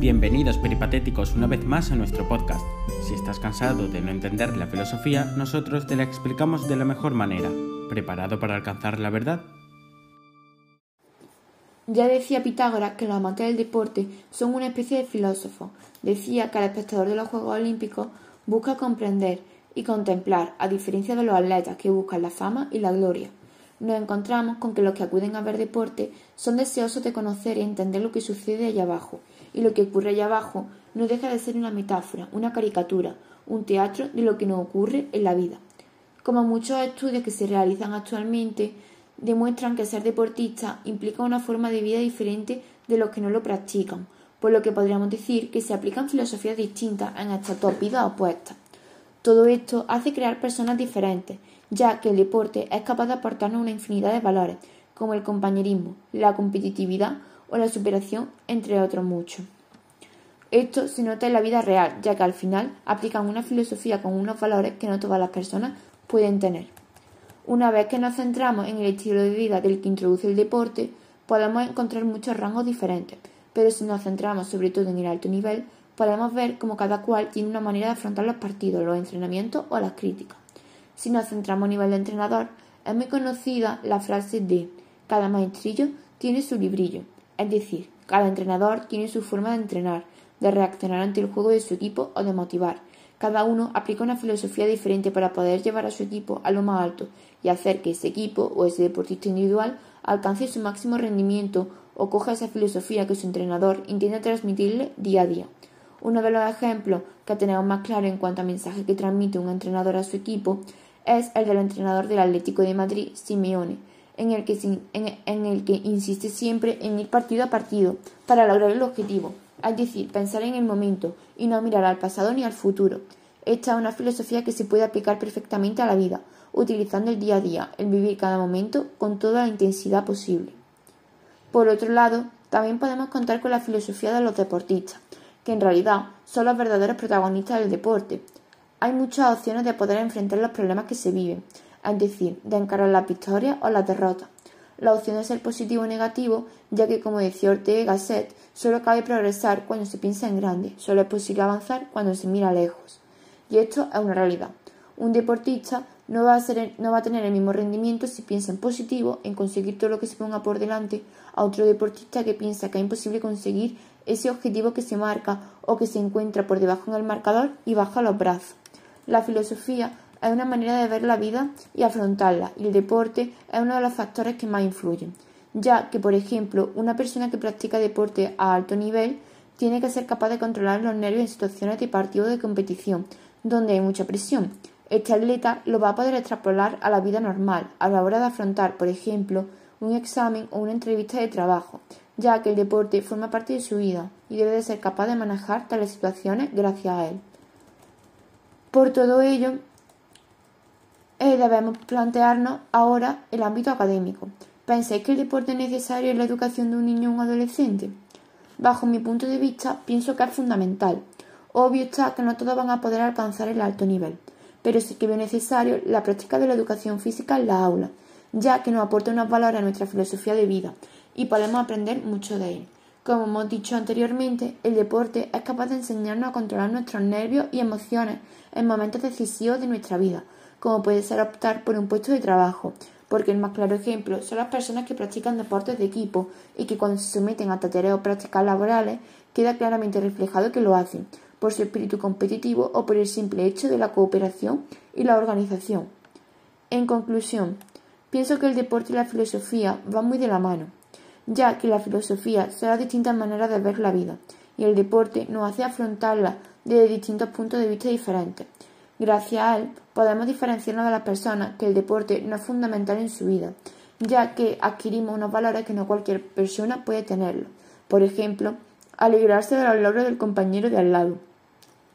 Bienvenidos peripatéticos una vez más a nuestro podcast. Si estás cansado de no entender la filosofía, nosotros te la explicamos de la mejor manera. ¿Preparado para alcanzar la verdad? Ya decía Pitágoras que los amantes del deporte son una especie de filósofos. Decía que el espectador de los Juegos Olímpicos busca comprender y contemplar, a diferencia de los atletas que buscan la fama y la gloria. Nos encontramos con que los que acuden a ver deporte son deseosos de conocer y entender lo que sucede allá abajo, y lo que ocurre allá abajo no deja de ser una metáfora, una caricatura, un teatro de lo que nos ocurre en la vida. Como muchos estudios que se realizan actualmente demuestran que ser deportista implica una forma de vida diferente de los que no lo practican, por lo que podríamos decir que se aplican filosofías distintas en estas dos vidas opuestas. Todo esto hace crear personas diferentes, ya que el deporte es capaz de aportarnos una infinidad de valores, como el compañerismo, la competitividad o la superación, entre otros muchos. Esto se nota en la vida real, ya que al final aplican una filosofía con unos valores que no todas las personas pueden tener. Una vez que nos centramos en el estilo de vida del que introduce el deporte, podemos encontrar muchos rangos diferentes, pero si nos centramos sobre todo en el alto nivel, podemos ver cómo cada cual tiene una manera de afrontar los partidos, los entrenamientos o las críticas. Si nos centramos a nivel de entrenador, es muy conocida la frase de cada maestrillo tiene su librillo, es decir, cada entrenador tiene su forma de entrenar, de reaccionar ante el juego de su equipo o de motivar. Cada uno aplica una filosofía diferente para poder llevar a su equipo a lo más alto y hacer que ese equipo o ese deportista individual alcance su máximo rendimiento o coja esa filosofía que su entrenador intenta transmitirle día a día. Uno de los ejemplos que tenemos más claro en cuanto a mensaje que transmite un entrenador a su equipo es el del entrenador del Atlético de Madrid, Simeone, en el, que, en el que insiste siempre en ir partido a partido para lograr el objetivo, es decir, pensar en el momento y no mirar al pasado ni al futuro. Esta es una filosofía que se puede aplicar perfectamente a la vida, utilizando el día a día, el vivir cada momento con toda la intensidad posible. Por otro lado, también podemos contar con la filosofía de los deportistas, que en realidad son los verdaderos protagonistas del deporte. Hay muchas opciones de poder enfrentar los problemas que se viven, es decir, de encarar las victorias o las derrotas. La opción de ser positivo o negativo, ya que como decía Ortega Gasset, solo cabe progresar cuando se piensa en grande, solo es posible avanzar cuando se mira lejos. Y esto es una realidad. Un deportista no va, a tener el mismo rendimiento si piensa en positivo, en conseguir todo lo que se ponga por delante, a otro deportista que piensa que es imposible conseguir ese objetivo que se marca o que se encuentra por debajo en el marcador y baja los brazos. La filosofía es una manera de ver la vida y afrontarla, y el deporte es uno de los factores que más influyen, ya que, por ejemplo, una persona que practica deporte a alto nivel tiene que ser capaz de controlar los nervios en situaciones de partido de competición, donde hay mucha presión. Este atleta lo va a poder extrapolar a la vida normal, a la hora de afrontar, por ejemplo, un examen o una entrevista de trabajo, ya que el deporte forma parte de su vida y debe de ser capaz de manejar tales situaciones gracias a él. Por todo ello, eh, debemos plantearnos ahora el ámbito académico. ¿Pensáis que el deporte es necesario en la educación de un niño o un adolescente? Bajo mi punto de vista, pienso que es fundamental. Obvio está que no todos van a poder alcanzar el alto nivel, pero sí que veo necesario la práctica de la educación física en la aula, ya que nos aporta unos valores a nuestra filosofía de vida y podemos aprender mucho de él. Como hemos dicho anteriormente, el deporte es capaz de enseñarnos a controlar nuestros nervios y emociones en momentos decisivos de nuestra vida, como puede ser optar por un puesto de trabajo, porque el más claro ejemplo son las personas que practican deportes de equipo y que cuando se someten a tareas o prácticas laborales queda claramente reflejado que lo hacen, por su espíritu competitivo o por el simple hecho de la cooperación y la organización. En conclusión, pienso que el deporte y la filosofía van muy de la mano, ya que la filosofía las distintas maneras de ver la vida, y el deporte nos hace afrontarla desde distintos puntos de vista diferentes. Gracias a él podemos diferenciarnos de las personas que el deporte no es fundamental en su vida, ya que adquirimos unos valores que no cualquier persona puede tenerlo. Por ejemplo, alegrarse de los logros del compañero de al lado.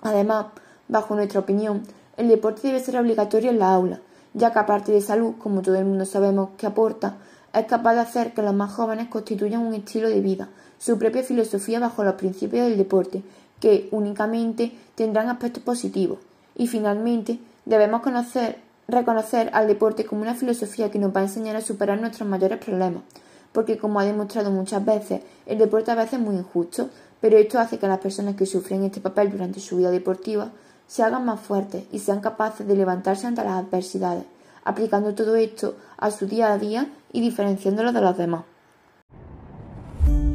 Además, bajo nuestra opinión, el deporte debe ser obligatorio en la aula, ya que aparte de salud, como todo el mundo sabemos que aporta, es capaz de hacer que los más jóvenes constituyan un estilo de vida, su propia filosofía bajo los principios del deporte, que únicamente tendrán aspectos positivos. Y finalmente, debemos conocer, reconocer al deporte como una filosofía que nos va a enseñar a superar nuestros mayores problemas, porque como ha demostrado muchas veces, el deporte a veces es muy injusto, pero esto hace que las personas que sufren este papel durante su vida deportiva se hagan más fuertes y sean capaces de levantarse ante las adversidades, aplicando todo esto a su día a día y diferenciándolo de los demás.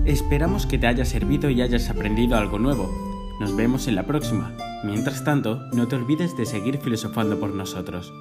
Esperamos que te haya servido y hayas aprendido algo nuevo. Nos vemos en la próxima. Mientras tanto, no te olvides de seguir filosofando por nosotros.